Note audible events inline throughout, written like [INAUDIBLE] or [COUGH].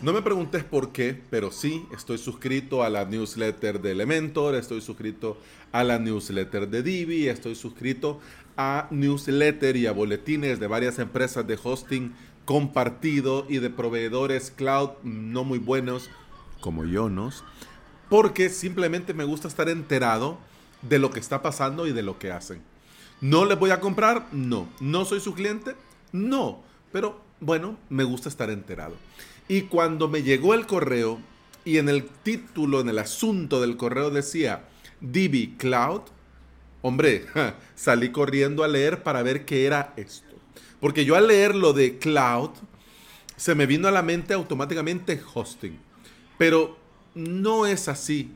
No me preguntes por qué, pero sí, estoy suscrito a la newsletter de Elementor, estoy suscrito a la newsletter de Divi, estoy suscrito a newsletter y a boletines de varias empresas de hosting compartido y de proveedores cloud no muy buenos como Yonos, porque simplemente me gusta estar enterado de lo que está pasando y de lo que hacen. ¿No les voy a comprar? No. ¿No soy su cliente? No. Pero bueno, me gusta estar enterado. Y cuando me llegó el correo y en el título, en el asunto del correo decía DB Cloud, hombre, salí corriendo a leer para ver qué era esto. Porque yo al leer lo de cloud, se me vino a la mente automáticamente hosting. Pero no es así.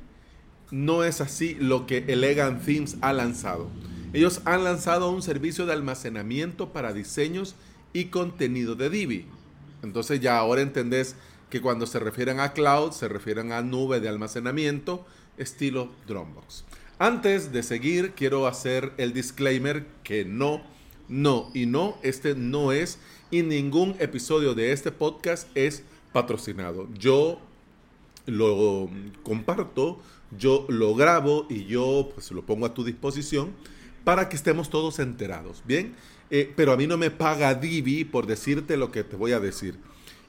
No es así lo que Elegant Themes ha lanzado. Ellos han lanzado un servicio de almacenamiento para diseños y contenido de Divi. Entonces ya ahora entendés que cuando se refieren a cloud, se refieren a nube de almacenamiento estilo Dropbox. Antes de seguir, quiero hacer el disclaimer que no, no y no, este no es y ningún episodio de este podcast es patrocinado. Yo lo comparto, yo lo grabo y yo pues lo pongo a tu disposición para que estemos todos enterados, ¿bien? Eh, pero a mí no me paga Divi por decirte lo que te voy a decir.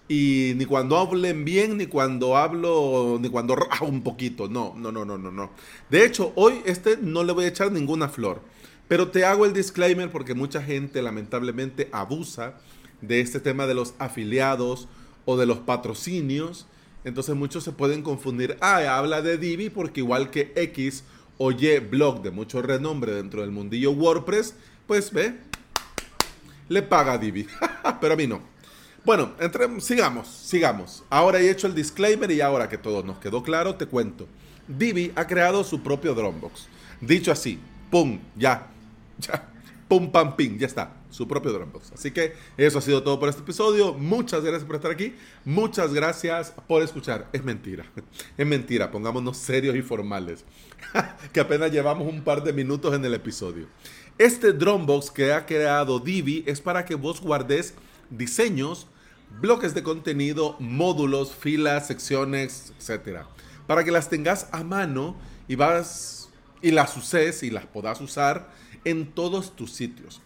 Y ni cuando hablen bien, ni cuando hablo, ni cuando rajo un poquito. No, no, no, no, no, no. De hecho, hoy este no le voy a echar ninguna flor. Pero te hago el disclaimer porque mucha gente lamentablemente abusa de este tema de los afiliados o de los patrocinios. Entonces muchos se pueden confundir. Ah, habla de Divi porque igual que X o Y blog de mucho renombre dentro del mundillo WordPress, pues ve, le paga Divi. [LAUGHS] Pero a mí no. Bueno, entre, sigamos, sigamos. Ahora he hecho el disclaimer y ahora que todo nos quedó claro, te cuento. Divi ha creado su propio Dropbox. Dicho así, pum, ya, [LAUGHS] ya, pum, pam, ping, ya está, su propio Dropbox. Así que eso ha sido todo por este episodio. Muchas gracias por estar aquí. Muchas gracias por escuchar. Es mentira, [LAUGHS] es mentira. Pongámonos serios y formales. [LAUGHS] que apenas llevamos un par de minutos en el episodio. Este Dropbox que ha creado Divi es para que vos guardes diseños, bloques de contenido, módulos, filas, secciones, etc. Para que las tengas a mano y vas y las uses y las puedas usar en todos tus sitios.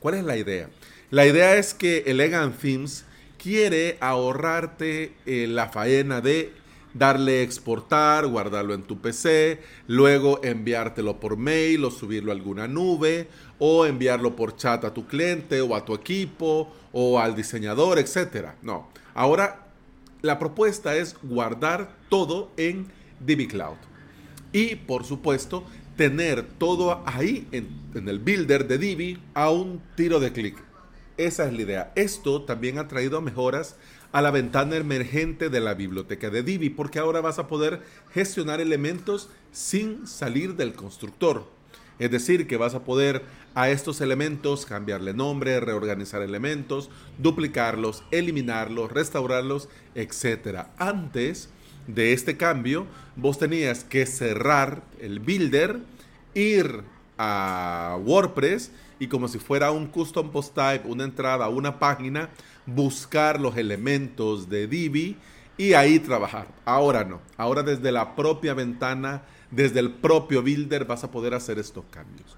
¿Cuál es la idea? La idea es que Elegant Themes quiere ahorrarte eh, la faena de darle exportar, guardarlo en tu PC, luego enviártelo por mail o subirlo a alguna nube o enviarlo por chat a tu cliente o a tu equipo o al diseñador, etc. No, ahora la propuesta es guardar todo en DB Cloud. Y por supuesto, tener todo ahí en, el builder de Divi a un tiro de clic. Esa es la idea. Esto también ha traído mejoras a la ventana emergente de la biblioteca de Divi, porque ahora vas a poder gestionar elementos sin salir del constructor. Es decir, que vas a poder a estos elementos cambiarle nombre, reorganizar elementos, duplicarlos, eliminarlos, restaurarlos, etc. Antes de este cambio, vos tenías que cerrar el builder, ir a WordPress y como si fuera un custom post type, una entrada, una página, buscar los elementos de Divi y ahí trabajar. Ahora no, ahora desde la propia ventana, desde el propio builder vas a poder hacer estos cambios.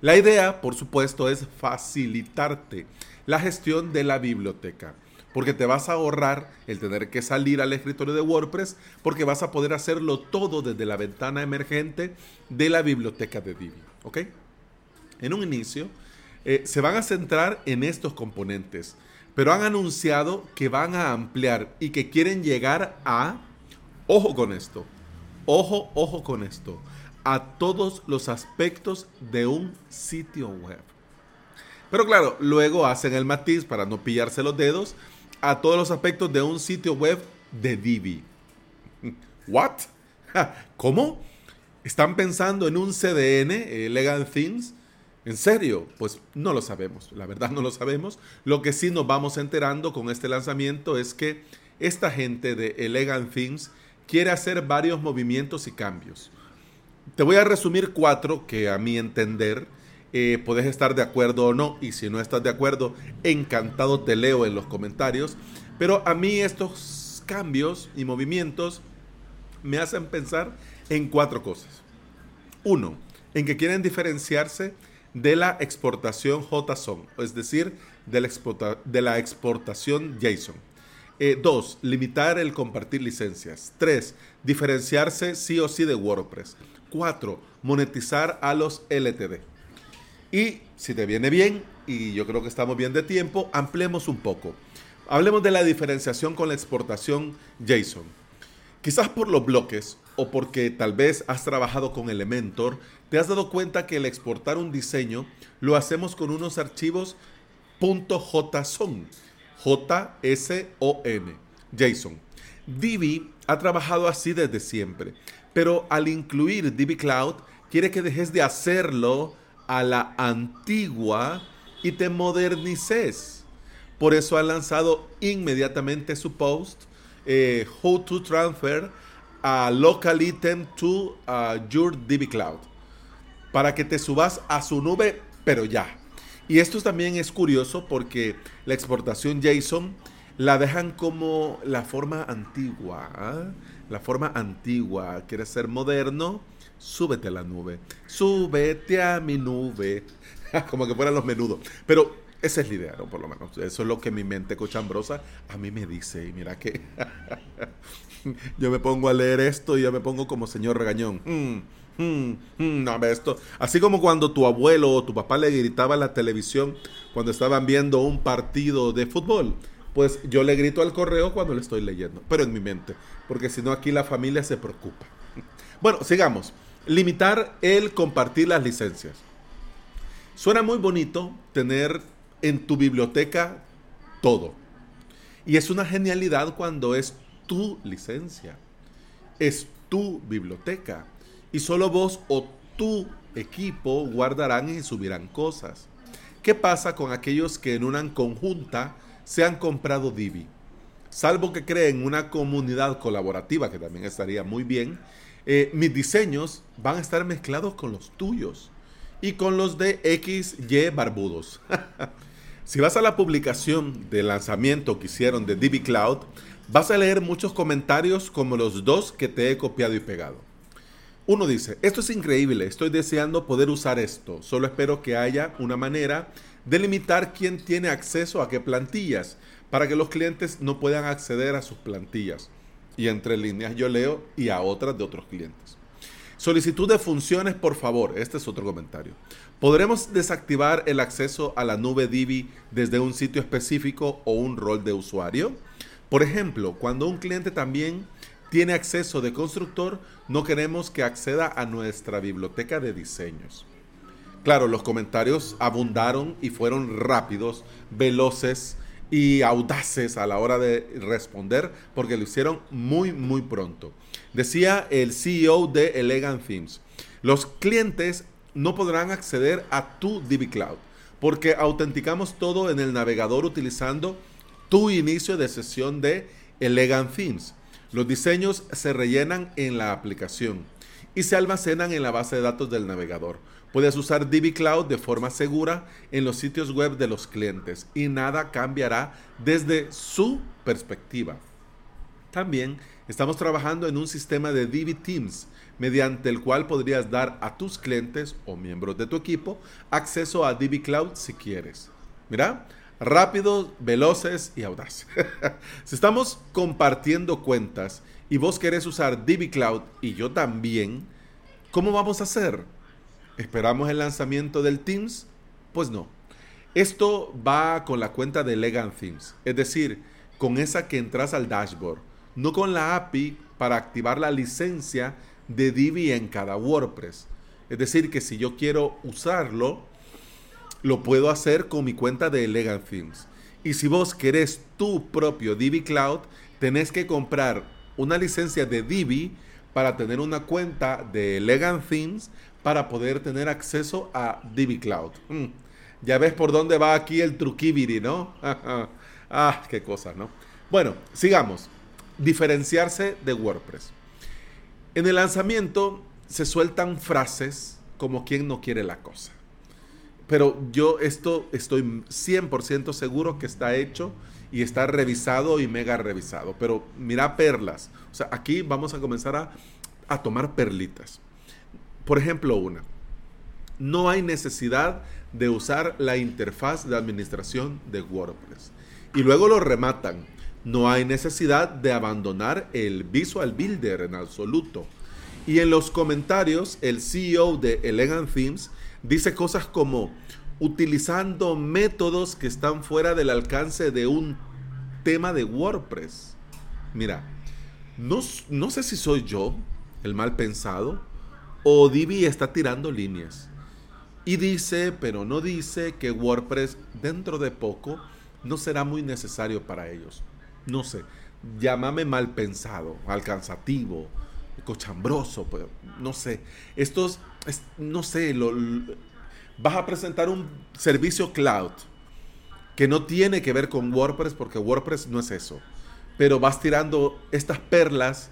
La idea, por supuesto, es facilitarte la gestión de la biblioteca, porque te vas a ahorrar el tener que salir al escritorio de WordPress, porque vas a poder hacerlo todo desde la ventana emergente de la biblioteca de Divi. ¿Ok? En un inicio, eh, se van a centrar en estos componentes pero han anunciado que van a ampliar y que quieren llegar a, ojo con esto, ojo, ojo con esto, a todos los aspectos de un sitio web. Pero claro, luego hacen el matiz para no pillarse los dedos a todos los aspectos de un sitio web de Divi. [LAUGHS] ¿What? [LAUGHS] ¿Cómo? ¿Están pensando en un CDN, eh, Legal Things, ¿En serio? Pues no lo sabemos, la verdad no lo sabemos. Lo que sí nos vamos enterando con este lanzamiento es que esta gente de Elegant Themes quiere hacer varios movimientos y cambios. Te voy a resumir cuatro que a mi entender eh, estar de acuerdo o no, y si no estás de acuerdo, encantado te leo en los comentarios. Pero a mí estos cambios y movimientos me hacen pensar en cuatro cosas. Uno, en que quieren diferenciarse de la exportación JSON, es decir, de la, de la exportación JSON. Eh, dos, limitar el compartir licencias. Tres, diferenciarse sí o sí de WordPress. Cuatro, monetizar a los LTD. Y si te viene bien, y yo creo que estamos bien de tiempo, ampliemos un poco. Hablemos de la diferenciación con la exportación JSON. Quizás por los bloques o porque tal vez has trabajado con Elementor, te has dado cuenta que el exportar un diseño lo hacemos con unos archivos .json, J-S-O-N, JSON. Divi ha trabajado así desde siempre, pero al incluir Divi Cloud quiere que dejes de hacerlo a la antigua y te modernices. Por eso ha lanzado inmediatamente su post, eh, How to Transfer a Local Item to Your DB Cloud, para que te subas a su nube, pero ya. Y esto también es curioso porque la exportación JSON la dejan como la forma antigua. ¿ah? La forma antigua. ¿Quieres ser moderno? Súbete a la nube. Súbete a mi nube. [LAUGHS] como que fueran los menudos. Pero esa es la idea, ¿no? Por lo menos. Eso es lo que mi mente cochambrosa a mí me dice. Y mira que [LAUGHS] yo me pongo a leer esto y yo me pongo como señor regañón. Mm, mm, mm, no, esto. Así como cuando tu abuelo o tu papá le gritaba a la televisión cuando estaban viendo un partido de fútbol. Pues yo le grito al correo cuando le estoy leyendo, pero en mi mente, porque si no aquí la familia se preocupa. [LAUGHS] Bueno, sigamos. Limitar el compartir las licencias. Suena muy bonito tener en tu biblioteca todo. Y es una genialidad cuando es tu licencia. Es tu biblioteca. Y solo vos o tu equipo guardarán y subirán cosas. ¿Qué pasa con aquellos que en una conjunta se han comprado Divi? Salvo que creen una comunidad colaborativa, que también estaría muy bien, eh, mis diseños van a estar mezclados con los tuyos y con los de XY Barbudos. [LAUGHS] si vas a la publicación de lanzamiento que hicieron de DB Cloud, vas a leer muchos comentarios como los dos que te he copiado y pegado. Uno dice, esto es increíble, estoy deseando poder usar esto, solo espero que haya una manera de limitar quién tiene acceso a qué plantillas, para que los clientes no puedan acceder a sus plantillas. Y entre líneas yo leo y a otras de otros clientes. Solicitud de funciones, por favor. Este es otro comentario. ¿Podremos desactivar el acceso a la nube Divi desde un sitio específico o un rol de usuario? Por ejemplo, cuando un cliente también tiene acceso de constructor, no queremos que acceda a nuestra biblioteca de diseños. Claro, los comentarios abundaron y fueron rápidos, veloces y audaces a la hora de responder porque lo hicieron muy, muy pronto. Decía el CEO de Elegant Themes, los clientes no podrán acceder a tu DB Cloud porque autenticamos todo en el navegador utilizando tu inicio de sesión de Elegant Themes. Los diseños se rellenan en la aplicación y se almacenan en la base de datos del navegador. Puedes usar DB Cloud de forma segura en los sitios web de los clientes y nada cambiará desde su perspectiva. También estamos trabajando en un sistema de DB Teams mediante el cual podrías dar a tus clientes o miembros de tu equipo acceso a DB Cloud si quieres. Mira, rápidos, veloces y audaces. [LAUGHS] si estamos compartiendo cuentas y vos querés usar DB Cloud y yo también, ¿cómo vamos a hacer? ¿Esperamos el lanzamiento del Teams? Pues no. Esto va con la cuenta de Legan Themes, es decir, con esa que entras al dashboard, no con la API para activar la licencia de Divi en cada WordPress. Es decir, que si yo quiero usarlo, lo puedo hacer con mi cuenta de Elegant Themes. Y si vos querés tu propio Divi Cloud, tenés que comprar una licencia de Divi para tener una cuenta de Elegant Themes para poder tener acceso a DB Cloud. Mm. Ya ves por dónde va aquí el truquibiri, ¿no? [LAUGHS] ah, qué cosas, ¿no? Bueno, sigamos. Diferenciarse de WordPress. En el lanzamiento se sueltan frases como quien no quiere la cosa. Pero yo esto estoy 100% seguro que está hecho y está revisado y mega revisado. Pero mira perlas. O sea, aquí vamos a comenzar a, a tomar perlitas. Por ejemplo, una. No hay necesidad de usar la interfaz de administración de WordPress. Y luego lo rematan. No hay necesidad de abandonar el Visual Builder en absoluto. Y en los comentarios, el CEO de Elegant Themes dice cosas como utilizando métodos que están fuera del alcance de un tema de WordPress. Mira, no, no sé si soy yo el mal pensado o Divi está tirando líneas. Y dice, pero no dice que WordPress dentro de poco no será muy necesario para ellos. No sé, llámame mal pensado, alcanzativo, cochambroso, pues, no sé. Estos, no sé, lo, vas a presentar un servicio cloud que no tiene que ver con WordPress porque WordPress no es eso. Pero vas tirando estas perlas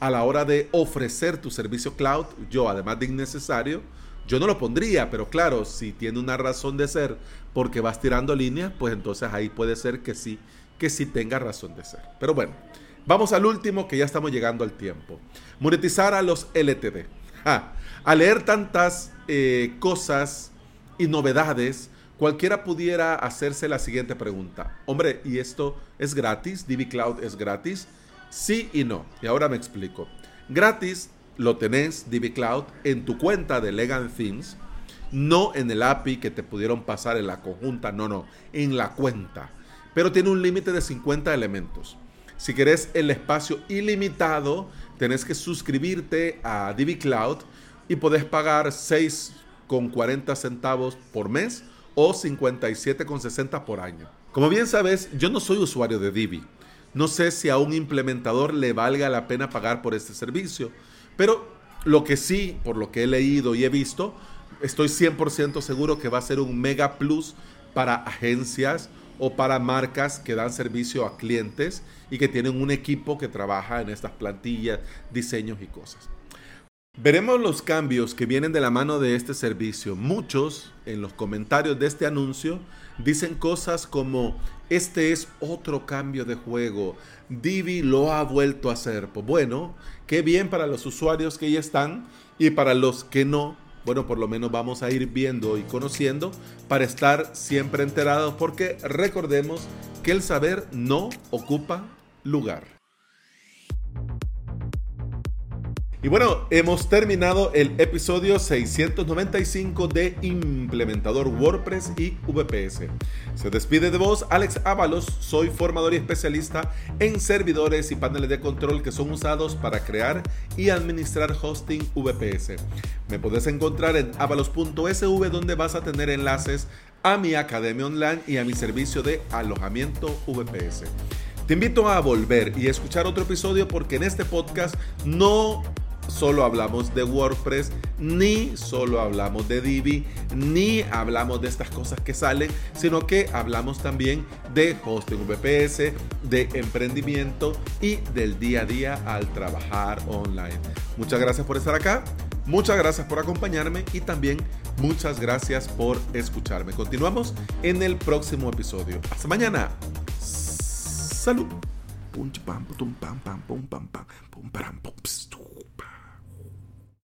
a la hora de ofrecer tu servicio cloud. Yo, además de innecesario, yo no lo pondría, pero claro, si tiene una razón de ser porque vas tirando líneas, pues entonces ahí puede ser que sí, que sí tenga razón de ser. Pero bueno, vamos al último que ya estamos llegando al tiempo. Monetizar a los LTD. Al leer tantas eh, cosas y novedades, cualquiera pudiera hacerse la siguiente pregunta. Hombre, ¿y esto es gratis? ¿Divi Cloud es gratis? Sí y no. Y ahora me explico. Gratis lo tenés, Divi Cloud, en tu cuenta de Legal Themes, no en el API que te pudieron pasar en la conjunta, no, no, en la cuenta. Pero tiene un límite de 50 elementos. Si querés el espacio ilimitado, tenés que suscribirte a Divi Cloud y podés pagar 6,40 centavos por mes o 57,60 por año. Como bien sabes, yo no soy usuario de Divi. No sé si a un implementador le valga la pena pagar por este servicio, pero lo que sí, por lo que he leído y he visto, estoy 100% seguro que va a ser un mega plus para agencias o para marcas que dan servicio a clientes y que tienen un equipo que trabaja en estas plantillas, diseños y cosas. Veremos los cambios que vienen de la mano de este servicio. Muchos en los comentarios de este anuncio dicen cosas como, este es otro cambio de juego, Divi lo ha vuelto a hacer. Pues bueno, qué bien para los usuarios que ya están y para los que no, bueno, por lo menos vamos a ir viendo y conociendo para estar siempre enterados porque recordemos que el saber no ocupa lugar. Y bueno, hemos terminado el episodio 695 de Implementador WordPress y VPS. Se despide de vos Alex Ábalos, soy formador y especialista en servidores y paneles de control que son usados para crear y administrar hosting VPS. Me podés encontrar en avalos.sv donde vas a tener enlaces a mi academia online y a mi servicio de alojamiento VPS. Te invito a volver y escuchar otro episodio porque en este podcast no solo hablamos de WordPress, ni solo hablamos de Divi, ni hablamos de estas cosas que salen, sino que hablamos también de hosting VPS, de emprendimiento y del día a día al trabajar online. Muchas gracias por estar acá, muchas gracias por acompañarme y también muchas gracias por escucharme. Continuamos en el próximo episodio. Hasta mañana. Salud.